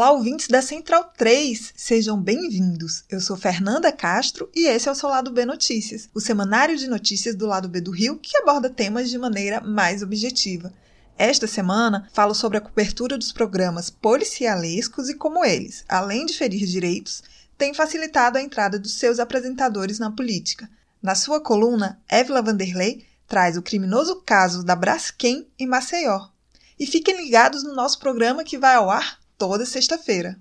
Olá, ouvintes da Central 3, sejam bem-vindos. Eu sou Fernanda Castro e esse é o seu Lado B Notícias, o semanário de notícias do Lado B do Rio que aborda temas de maneira mais objetiva. Esta semana falo sobre a cobertura dos programas policialescos e como eles, além de ferir direitos, têm facilitado a entrada dos seus apresentadores na política. Na sua coluna, Évila Vanderlei traz o criminoso caso da Braskem em Maceió. E fiquem ligados no nosso programa que vai ao ar toda sexta-feira.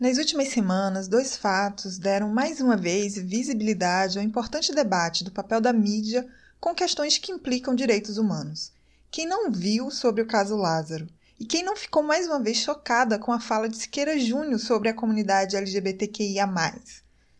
Nas últimas semanas, dois fatos deram mais uma vez visibilidade ao importante debate do papel da mídia com questões que implicam direitos humanos. Quem não viu sobre o caso Lázaro? E quem não ficou mais uma vez chocada com a fala de Siqueira Júnior sobre a comunidade LGBTQIA?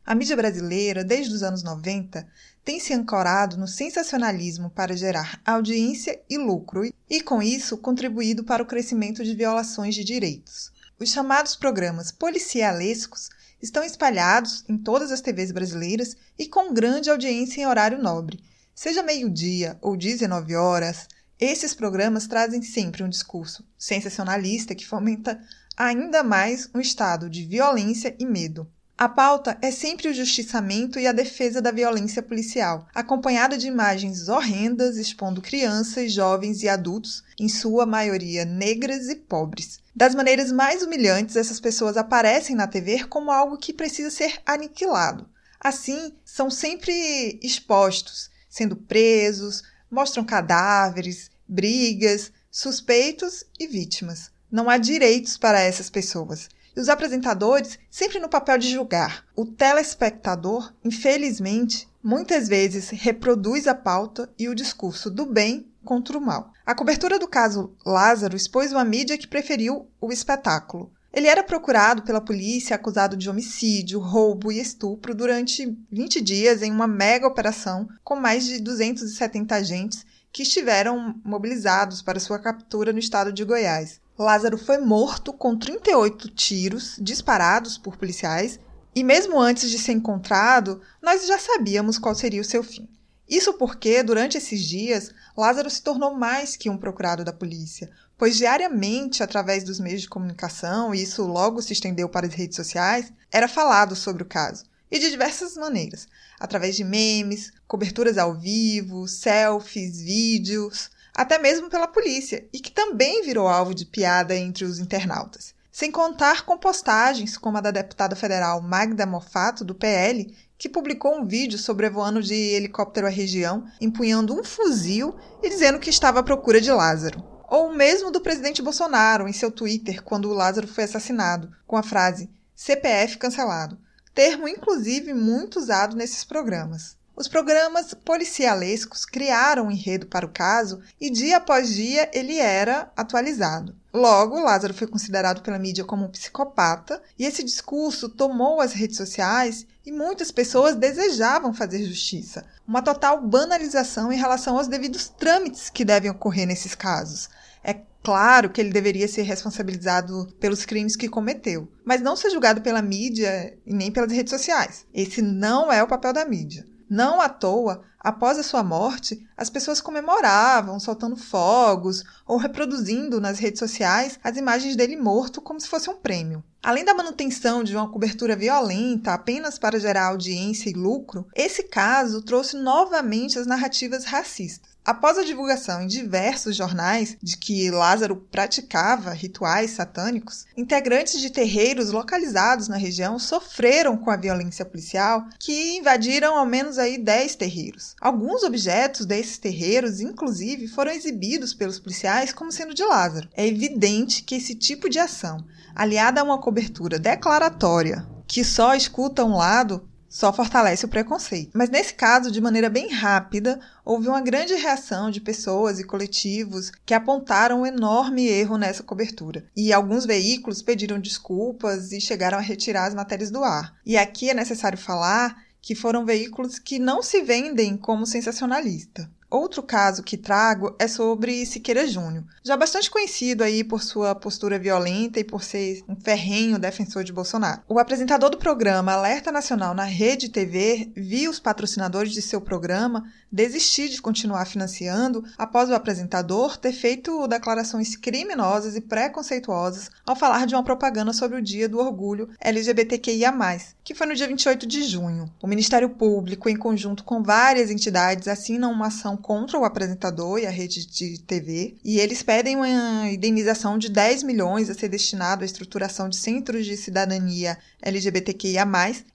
A mídia brasileira, desde os anos 90, tem se ancorado no sensacionalismo para gerar audiência e lucro e, com isso, contribuído para o crescimento de violações de direitos. Os chamados programas policialescos estão espalhados em todas as TVs brasileiras e com grande audiência em horário nobre. Seja meio-dia ou 19 horas, esses programas trazem sempre um discurso sensacionalista que fomenta ainda mais um estado de violência e medo. A pauta é sempre o justiçamento e a defesa da violência policial, acompanhada de imagens horrendas expondo crianças, jovens e adultos, em sua maioria negras e pobres. Das maneiras mais humilhantes, essas pessoas aparecem na TV como algo que precisa ser aniquilado. Assim, são sempre expostos, sendo presos, mostram cadáveres, brigas, suspeitos e vítimas. Não há direitos para essas pessoas e os apresentadores sempre no papel de julgar. O telespectador, infelizmente, muitas vezes reproduz a pauta e o discurso do bem contra o mal. A cobertura do caso Lázaro expôs uma mídia que preferiu o espetáculo. Ele era procurado pela polícia acusado de homicídio, roubo e estupro durante 20 dias em uma mega operação com mais de 270 agentes que estiveram mobilizados para sua captura no estado de Goiás. Lázaro foi morto com 38 tiros disparados por policiais e, mesmo antes de ser encontrado, nós já sabíamos qual seria o seu fim. Isso porque, durante esses dias, Lázaro se tornou mais que um procurado da polícia, pois diariamente, através dos meios de comunicação, e isso logo se estendeu para as redes sociais, era falado sobre o caso, e de diversas maneiras, através de memes, coberturas ao vivo, selfies, vídeos, até mesmo pela polícia, e que também virou alvo de piada entre os internautas. Sem contar com postagens como a da deputada federal Magda Mofato, do PL, que publicou um vídeo sobrevoando de helicóptero a região, empunhando um fuzil e dizendo que estava à procura de Lázaro. Ou mesmo do presidente Bolsonaro em seu Twitter quando o Lázaro foi assassinado, com a frase CPF cancelado, termo inclusive muito usado nesses programas. Os programas policialescos criaram um enredo para o caso e dia após dia ele era atualizado. Logo, Lázaro foi considerado pela mídia como um psicopata e esse discurso tomou as redes sociais e muitas pessoas desejavam fazer justiça. Uma total banalização em relação aos devidos trâmites que devem ocorrer nesses casos. É claro que ele deveria ser responsabilizado pelos crimes que cometeu, mas não ser julgado pela mídia e nem pelas redes sociais. Esse não é o papel da mídia. Não à toa, após a sua morte, as pessoas comemoravam, soltando fogos ou reproduzindo nas redes sociais as imagens dele morto como se fosse um prêmio. Além da manutenção de uma cobertura violenta apenas para gerar audiência e lucro, esse caso trouxe novamente as narrativas racistas. Após a divulgação em diversos jornais de que Lázaro praticava rituais satânicos, integrantes de terreiros localizados na região sofreram com a violência policial que invadiram ao menos aí 10 terreiros. Alguns objetos desses terreiros, inclusive, foram exibidos pelos policiais como sendo de Lázaro. É evidente que esse tipo de ação, aliada a uma cobertura declaratória que só escuta um lado, só fortalece o preconceito. Mas nesse caso, de maneira bem rápida, houve uma grande reação de pessoas e coletivos que apontaram um enorme erro nessa cobertura. E alguns veículos pediram desculpas e chegaram a retirar as matérias do ar. E aqui é necessário falar que foram veículos que não se vendem como sensacionalista. Outro caso que trago é sobre Siqueira Júnior, já bastante conhecido aí por sua postura violenta e por ser um ferrenho defensor de Bolsonaro. O apresentador do programa Alerta Nacional na Rede TV viu os patrocinadores de seu programa desistir de continuar financiando após o apresentador ter feito declarações criminosas e preconceituosas ao falar de uma propaganda sobre o Dia do Orgulho LGBTQIA+, que foi no dia 28 de junho. O Ministério Público, em conjunto com várias entidades, assinam uma ação contra o apresentador e a rede de TV, e eles pedem uma indenização de 10 milhões a ser destinado à estruturação de centros de cidadania LGBTQIA+,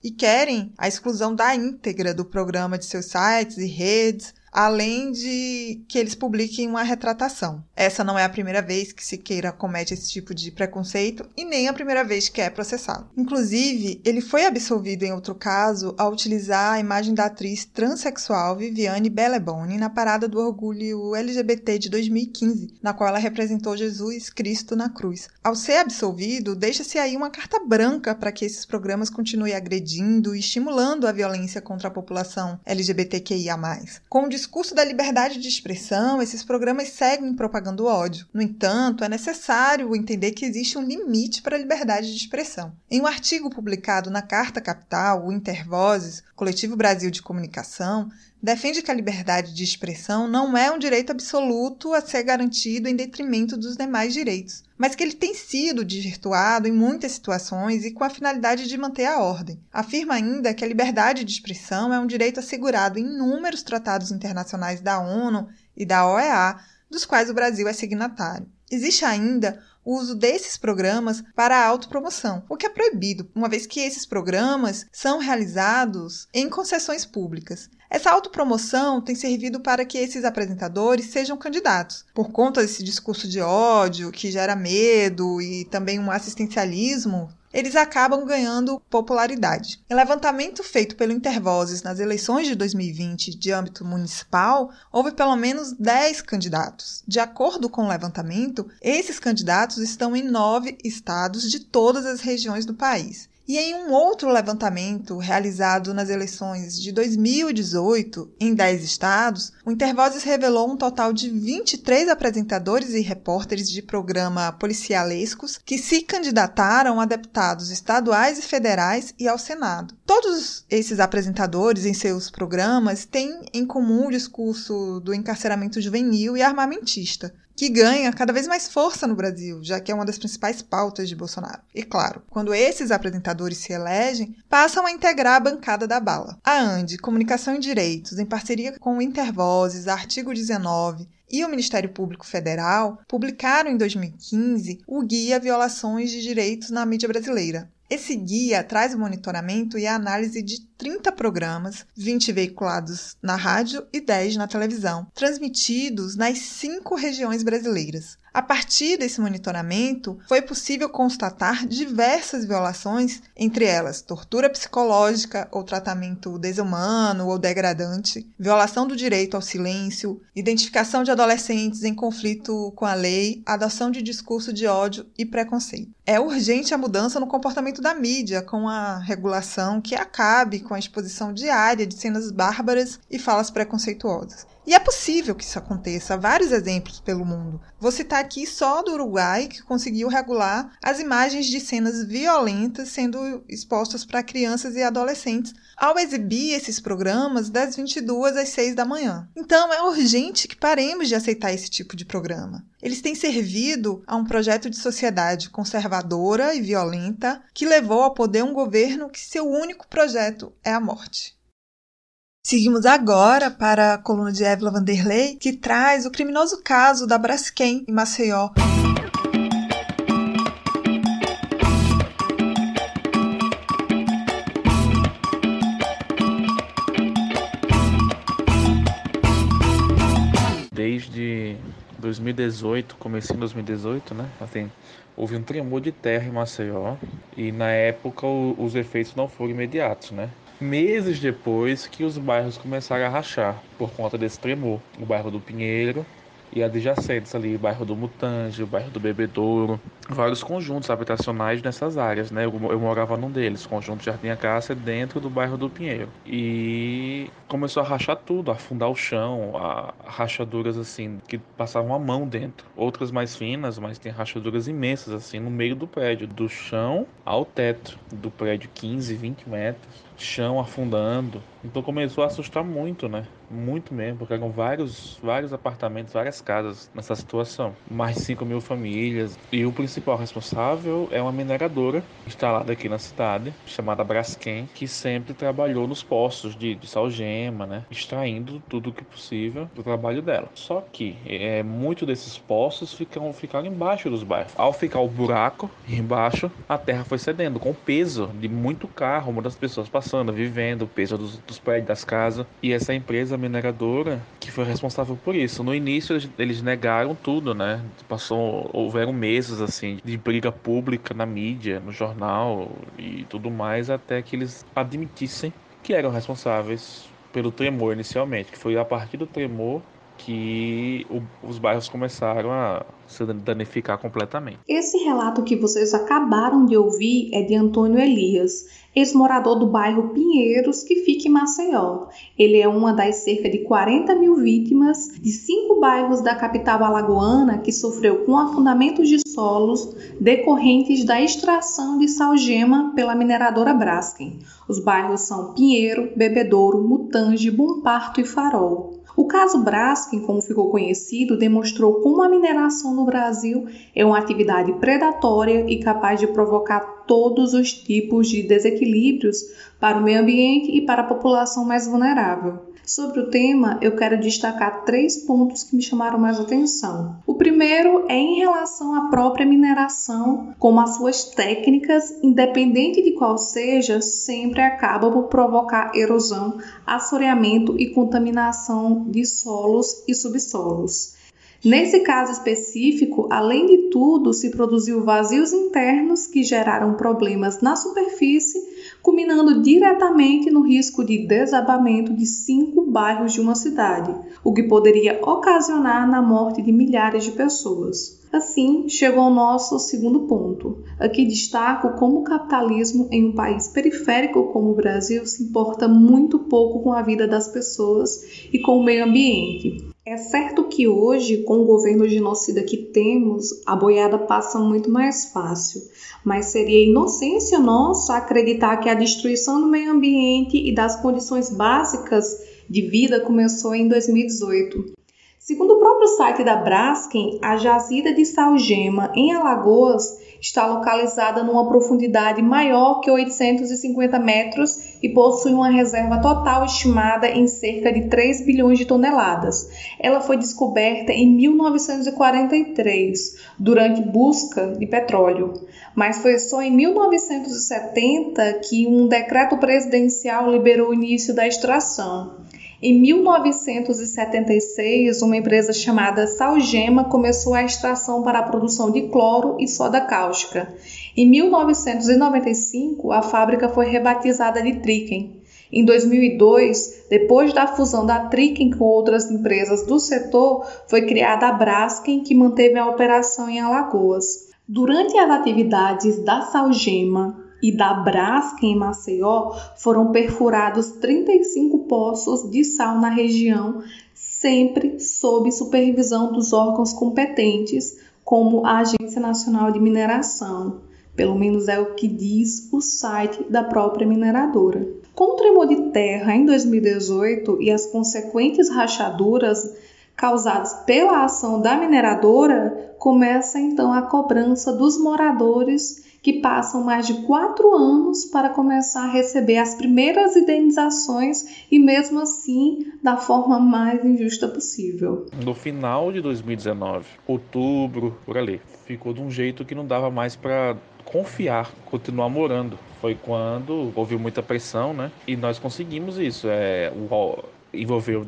e querem a exclusão da íntegra do programa de seus sites e redes, além de que eles publiquem uma retratação. Essa não é a primeira vez que Siqueira comete esse tipo de preconceito e nem a primeira vez que é processado. Inclusive, ele foi absolvido em outro caso ao utilizar a imagem da atriz transexual Viviane Belleboni na Parada do Orgulho LGBT de 2015, na qual ela representou Jesus Cristo na cruz. Ao ser absolvido, deixa-se aí uma carta branca para que esses programas continuem agredindo e estimulando a violência contra a população LGBTQIA+. Com discurso da liberdade de expressão, esses programas seguem propagando ódio. No entanto, é necessário entender que existe um limite para a liberdade de expressão. Em um artigo publicado na Carta Capital, o Intervozes, Coletivo Brasil de Comunicação, defende que a liberdade de expressão não é um direito absoluto a ser garantido em detrimento dos demais direitos, mas que ele tem sido desvirtuado em muitas situações e com a finalidade de manter a ordem. Afirma ainda que a liberdade de expressão é um direito assegurado em inúmeros tratados internacionais da ONU e da OEA, dos quais o Brasil é signatário. Existe ainda o uso desses programas para a autopromoção, o que é proibido, uma vez que esses programas são realizados em concessões públicas. Essa autopromoção tem servido para que esses apresentadores sejam candidatos. Por conta desse discurso de ódio que gera medo e também um assistencialismo eles acabam ganhando popularidade. Em levantamento feito pelo Intervozes nas eleições de 2020 de âmbito municipal, houve pelo menos 10 candidatos. De acordo com o levantamento, esses candidatos estão em nove estados de todas as regiões do país. E em um outro levantamento realizado nas eleições de 2018 em 10 estados, o Intervozes revelou um total de 23 apresentadores e repórteres de programa policialescos que se candidataram a deputados estaduais e federais e ao Senado. Todos esses apresentadores em seus programas têm em comum o discurso do encarceramento juvenil e armamentista, que ganha cada vez mais força no Brasil, já que é uma das principais pautas de Bolsonaro. E claro, quando esses apresentadores se elegem, passam a integrar a bancada da bala. A ANDE, Comunicação e Direitos, em parceria com o Intervozes, Artigo 19 e o Ministério Público Federal, publicaram em 2015 o Guia Violações de Direitos na Mídia Brasileira, esse guia traz o monitoramento e a análise de 30 programas, 20 veiculados na rádio e 10 na televisão, transmitidos nas cinco regiões brasileiras. A partir desse monitoramento, foi possível constatar diversas violações, entre elas tortura psicológica ou tratamento desumano ou degradante, violação do direito ao silêncio, identificação de adolescentes em conflito com a lei, adoção de discurso de ódio e preconceito. É urgente a mudança no comportamento da mídia, com a regulação que acabe com a exposição diária de cenas bárbaras e falas preconceituosas. E é possível que isso aconteça, há vários exemplos pelo mundo. Vou citar aqui só do Uruguai, que conseguiu regular as imagens de cenas violentas sendo expostas para crianças e adolescentes ao exibir esses programas das 22 às 6 da manhã. Então é urgente que paremos de aceitar esse tipo de programa. Eles têm servido a um projeto de sociedade conservadora e violenta que levou ao poder um governo que seu único projeto é a morte. Seguimos agora para a coluna de Évila Vanderlei, que traz o criminoso caso da Braskem, em Maceió. Desde 2018, comecei em 2018, né? Assim, houve um tremor de terra em Maceió e na época os efeitos não foram imediatos, né? Meses depois que os bairros começaram a rachar por conta desse tremor. O bairro do Pinheiro, e adjacentes ali, bairro do Mutange, o bairro do Bebedouro, vários conjuntos habitacionais nessas áreas, né? Eu, eu morava num deles, conjunto Jardim Acácia, dentro do bairro do Pinheiro. E começou a rachar tudo, a afundar o chão, a, rachaduras assim, que passavam a mão dentro. Outras mais finas, mas tem rachaduras imensas assim no meio do prédio, do chão ao teto do prédio, 15, 20 metros chão afundando. Então começou a assustar muito, né? Muito mesmo, porque eram vários, vários apartamentos, várias casas nessa situação. Mais de 5 mil famílias. E o principal responsável é uma mineradora instalada aqui na cidade, chamada Braskem, que sempre trabalhou nos postos de, de salgema, né? Extraindo tudo o que possível do trabalho dela. Só que é, muito desses postos ficam, ficaram embaixo dos bairros. Ao ficar o buraco embaixo, a terra foi cedendo com o peso de muito carro, muitas pessoas passando, vivendo, o peso dos, dos prédios, das casas. E essa empresa mineradora que foi responsável por isso. No início eles, eles negaram tudo, né? Passou, houveram meses assim de briga pública na mídia, no jornal e tudo mais, até que eles admitissem que eram responsáveis pelo tremor inicialmente, que foi a partir do tremor que o, os bairros começaram a se danificar completamente. Esse relato que vocês acabaram de ouvir é de Antônio Elias, ex-morador do bairro Pinheiros, que fica em Maceió. Ele é uma das cerca de 40 mil vítimas de cinco bairros da capital alagoana que sofreu com afundamentos de solos decorrentes da extração de salgema pela mineradora Braskem. Os bairros são Pinheiro, Bebedouro, Mutange, Bom Parto e Farol. O caso Braskem, como ficou conhecido, demonstrou como a mineração no Brasil é uma atividade predatória e capaz de provocar todos os tipos de desequilíbrios para o meio ambiente e para a população mais vulnerável. Sobre o tema, eu quero destacar três pontos que me chamaram mais atenção. O primeiro é em relação à própria mineração, como as suas técnicas, independente de qual seja, sempre acabam por provocar erosão, assoreamento e contaminação de solos e subsolos. Nesse caso específico, além de tudo, se produziu vazios internos que geraram problemas na superfície, culminando diretamente no risco de desabamento de cinco bairros de uma cidade, o que poderia ocasionar na morte de milhares de pessoas. Assim, chegou ao nosso segundo ponto. Aqui destaco como o capitalismo em um país periférico como o Brasil se importa muito pouco com a vida das pessoas e com o meio ambiente. É certo que hoje, com o governo genocida que temos, a boiada passa muito mais fácil, mas seria inocência nossa acreditar que a destruição do meio ambiente e das condições básicas de vida começou em 2018. Segundo o próprio site da Braskem, a jazida de Salgema, em Alagoas, está localizada numa profundidade maior que 850 metros e possui uma reserva total estimada em cerca de 3 bilhões de toneladas. Ela foi descoberta em 1943, durante busca de petróleo, mas foi só em 1970 que um decreto presidencial liberou o início da extração. Em 1976, uma empresa chamada Salgema começou a extração para a produção de cloro e soda cáustica. Em 1995, a fábrica foi rebatizada de Triken. Em 2002, depois da fusão da Triken com outras empresas do setor, foi criada a Braskem, que manteve a operação em Alagoas. Durante as atividades da Salgema, e da Braskem em Maceió foram perfurados 35 poços de sal na região, sempre sob supervisão dos órgãos competentes, como a Agência Nacional de Mineração. Pelo menos é o que diz o site da própria mineradora. Com o tremor de terra em 2018 e as consequentes rachaduras causadas pela ação da mineradora, começa então a cobrança dos moradores que passam mais de quatro anos para começar a receber as primeiras indenizações e, mesmo assim, da forma mais injusta possível. No final de 2019, outubro, por ali, ficou de um jeito que não dava mais para confiar, continuar morando. Foi quando houve muita pressão, né? E nós conseguimos isso. É, o, envolveu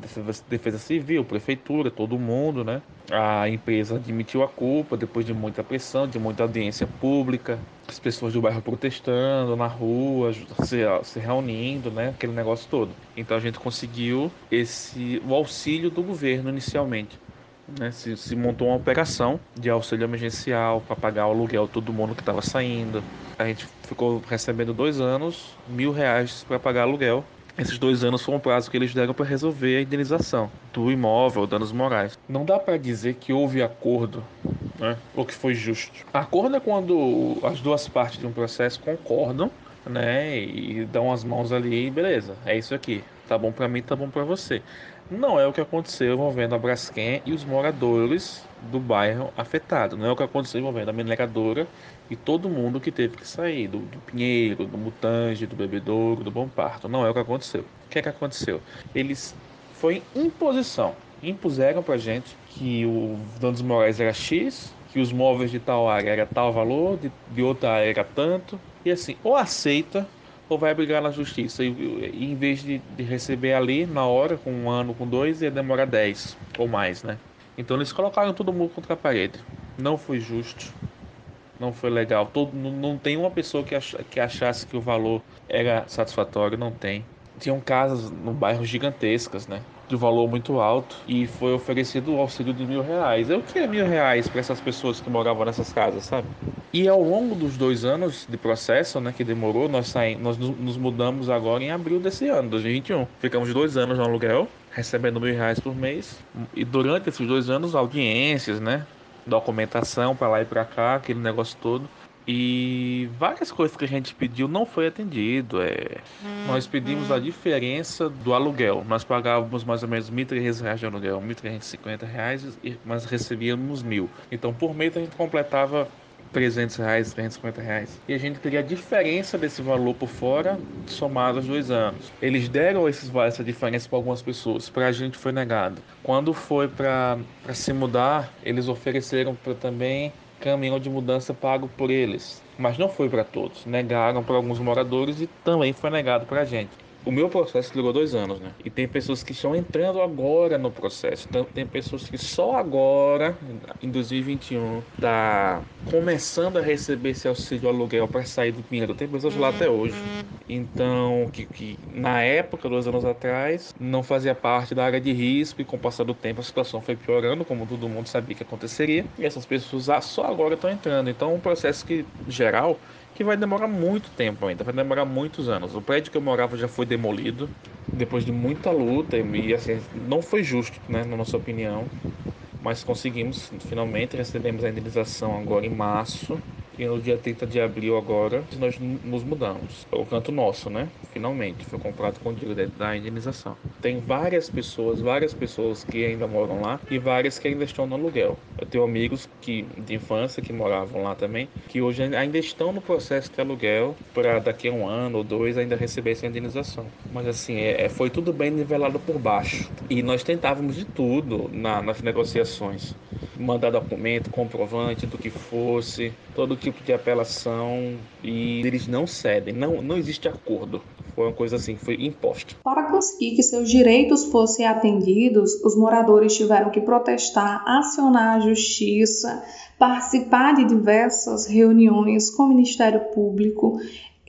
defesa civil, prefeitura, todo mundo, né? A empresa admitiu a culpa depois de muita pressão, de muita audiência pública, as pessoas do bairro protestando na rua, se, se reunindo, né? Aquele negócio todo. Então a gente conseguiu esse o auxílio do governo inicialmente né, se, se, montou uma operação de auxílio emergencial para pagar o aluguel todo mundo que estava saindo. A gente ficou recebendo dois anos, mil reais para pagar aluguel. Esses dois anos foram o prazo que eles deram para resolver a indenização do imóvel, danos morais. Não dá para dizer que houve acordo, né, ou que foi justo. Acordo é quando as duas partes de um processo concordam, né, e dão as mãos ali, beleza, é isso aqui. Tá bom para mim, tá bom para você. Não é o que aconteceu envolvendo a Braskem e os moradores do bairro afetado. Não é o que aconteceu envolvendo a mineradora e todo mundo que teve que sair, do, do Pinheiro, do Mutange, do Bebedouro, do Bom Parto. Não é o que aconteceu. O que é que aconteceu? Eles foi imposição. Impuseram pra gente que o danos morais era X, que os móveis de tal área era tal valor, de, de outra área era tanto. E assim, ou aceita ou vai brigar na justiça. E, e em vez de, de, receber ali na hora, com um ano, com dois, ia demorar dez ou mais, né? Então eles colocaram todo mundo contra a parede. Não foi justo, não foi legal. Todo, não, não tem uma pessoa que, ach, que achasse que o valor era satisfatório, não tem. Tinham casas no bairro gigantescas, né? de valor muito alto e foi oferecido o auxílio de mil reais. Eu queria mil reais para essas pessoas que moravam nessas casas, sabe? E ao longo dos dois anos de processo, né, que demorou, nós, saímos, nós nos mudamos agora em abril desse ano, 2021. Ficamos dois anos no aluguel, recebendo mil reais por mês. E durante esses dois anos, audiências, né? Documentação para lá e para cá, aquele negócio todo. E várias coisas que a gente pediu não foi atendido. É... Hum, nós pedimos hum. a diferença do aluguel. Nós pagávamos mais ou menos R$ 1.300 de aluguel, R$ 1.350, mas recebíamos mil. Então por mês a gente completava 300 reais, 350 reais. E a gente queria a diferença desse valor por fora, somado aos dois anos. Eles deram esses, essa diferença para algumas pessoas, para a gente foi negado. Quando foi para se mudar, eles ofereceram para também caminhão de mudança pago por eles, mas não foi para todos. Negaram para alguns moradores e também foi negado para a gente o meu processo durou dois anos, né? E tem pessoas que estão entrando agora no processo. Então, tem pessoas que só agora, em 2021, tá começando a receber esse auxílio aluguel para sair do Pinheiro. Tem pessoas lá até hoje. Então, que, que na época, dois anos atrás, não fazia parte da área de risco e com o passar do tempo a situação foi piorando, como todo mundo sabia que aconteceria. E essas pessoas só agora estão entrando. Então, um processo que geral que vai demorar muito tempo ainda, vai demorar muitos anos. O prédio que eu morava já foi demolido depois de muita luta e assim, não foi justo, né, na nossa opinião, mas conseguimos finalmente recebemos a indenização agora em março e no dia 30 de abril agora, nós nos mudamos. O canto nosso, né? Finalmente, foi comprado com dinheiro da indenização. Tem várias pessoas, várias pessoas que ainda moram lá e várias que ainda estão no aluguel. Eu tenho amigos que de infância que moravam lá também, que hoje ainda estão no processo de aluguel para daqui a um ano ou dois ainda receber essa indenização. Mas assim, é, é foi tudo bem nivelado por baixo. E nós tentávamos de tudo na, nas negociações. Mandar documento, comprovante do que fosse, todo tipo de apelação e eles não cedem, não, não existe acordo. Foi uma coisa assim, foi imposta. Para conseguir que seus direitos fossem atendidos, os moradores tiveram que protestar, acionar a justiça, participar de diversas reuniões com o Ministério Público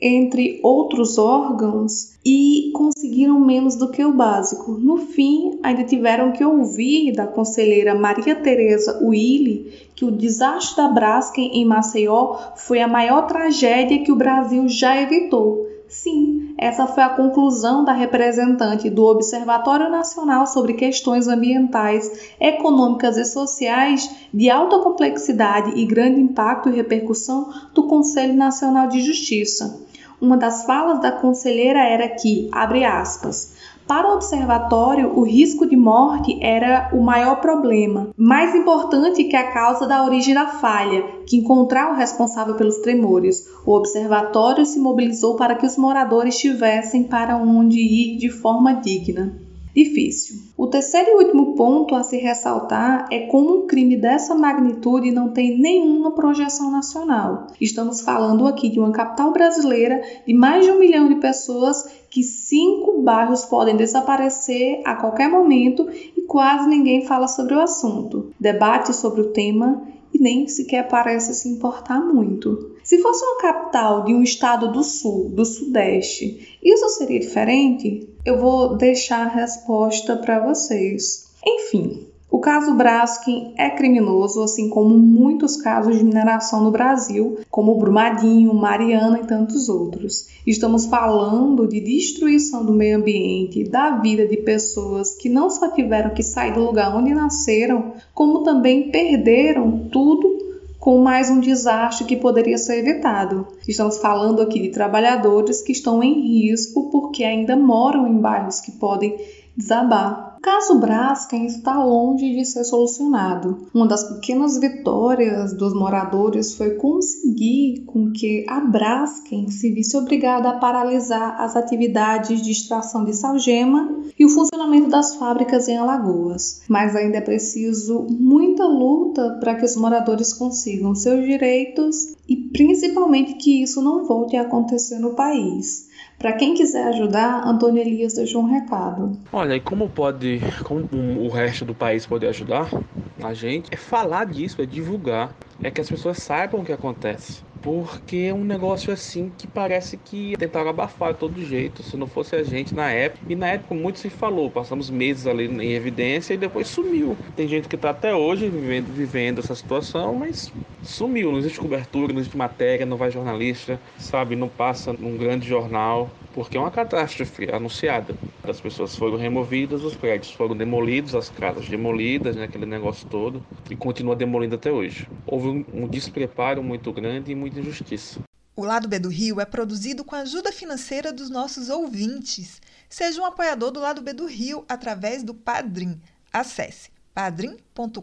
entre outros órgãos e conseguiram menos do que o básico. No fim, ainda tiveram que ouvir da conselheira Maria Tereza Willi que o desastre da Braskem em Maceió foi a maior tragédia que o Brasil já evitou. Sim, essa foi a conclusão da representante do Observatório Nacional sobre Questões Ambientais, Econômicas e Sociais de alta complexidade e grande impacto e repercussão do Conselho Nacional de Justiça. Uma das falas da conselheira era que, abre aspas, para o observatório, o risco de morte era o maior problema, mais importante que a causa da origem da falha, que encontrar o responsável pelos tremores. O observatório se mobilizou para que os moradores tivessem para onde ir de forma digna difícil. O terceiro e último ponto a se ressaltar é como um crime dessa magnitude não tem nenhuma projeção nacional. Estamos falando aqui de uma capital brasileira de mais de um milhão de pessoas que cinco bairros podem desaparecer a qualquer momento e quase ninguém fala sobre o assunto. Debate sobre o tema e nem sequer parece se importar muito. Se fosse uma capital de um estado do sul, do sudeste, isso seria diferente? Eu vou deixar a resposta para vocês. Enfim, O caso Braskem é criminoso, assim como muitos casos de mineração no Brasil, como Brumadinho, Mariana e tantos outros. Estamos falando de destruição do meio ambiente, da vida de pessoas que não só tiveram que sair do lugar onde nasceram, como também perderam tudo com mais um desastre que poderia ser evitado. Estamos falando aqui de trabalhadores que estão em risco porque ainda moram em bairros que podem desabar. Caso Braskem está longe de ser solucionado. Uma das pequenas vitórias dos moradores foi conseguir com que a Braskem se visse obrigada a paralisar as atividades de extração de salgema e o funcionamento das fábricas em Alagoas. Mas ainda é preciso muita luta para que os moradores consigam seus direitos e principalmente que isso não volte a acontecer no país. Para quem quiser ajudar, Antônio Elias deixou um recado. Olha, e como pode, como o resto do país pode ajudar a gente? É falar disso, é divulgar, é que as pessoas saibam o que acontece porque é um negócio assim que parece que tentaram abafar de todo jeito, se não fosse a gente na época. E na época muito se falou, passamos meses ali em evidência e depois sumiu. Tem gente que está até hoje vivendo, vivendo essa situação, mas sumiu, não existe cobertura, não existe matéria, não vai jornalista, sabe, não passa num grande jornal, porque é uma catástrofe anunciada. As pessoas foram removidas, os prédios foram demolidos, as casas demolidas, né, aquele negócio todo, e continua demolindo até hoje. Houve um, despreparo muito grande e muita injustiça. O Lado B do Rio é produzido com a ajuda financeira dos nossos ouvintes. Seja um apoiador do Lado B do Rio através do Padrim. Acesse padrim.com.br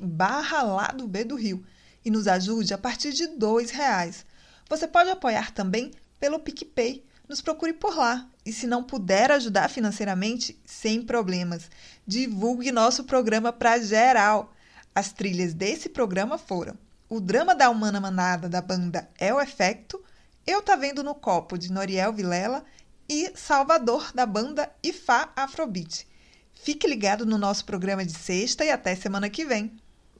barra Lado B do Rio e nos ajude a partir de R$ reais. Você pode apoiar também pelo PicPay. Nos procure por lá. E se não puder ajudar financeiramente, sem problemas. Divulgue nosso programa para geral. As trilhas desse programa foram o drama da Humana Manada da banda É o Efecto, Eu Tá Vendo no Copo de Noriel Vilela e Salvador da banda Ifá Afrobeat. Fique ligado no nosso programa de sexta e até semana que vem.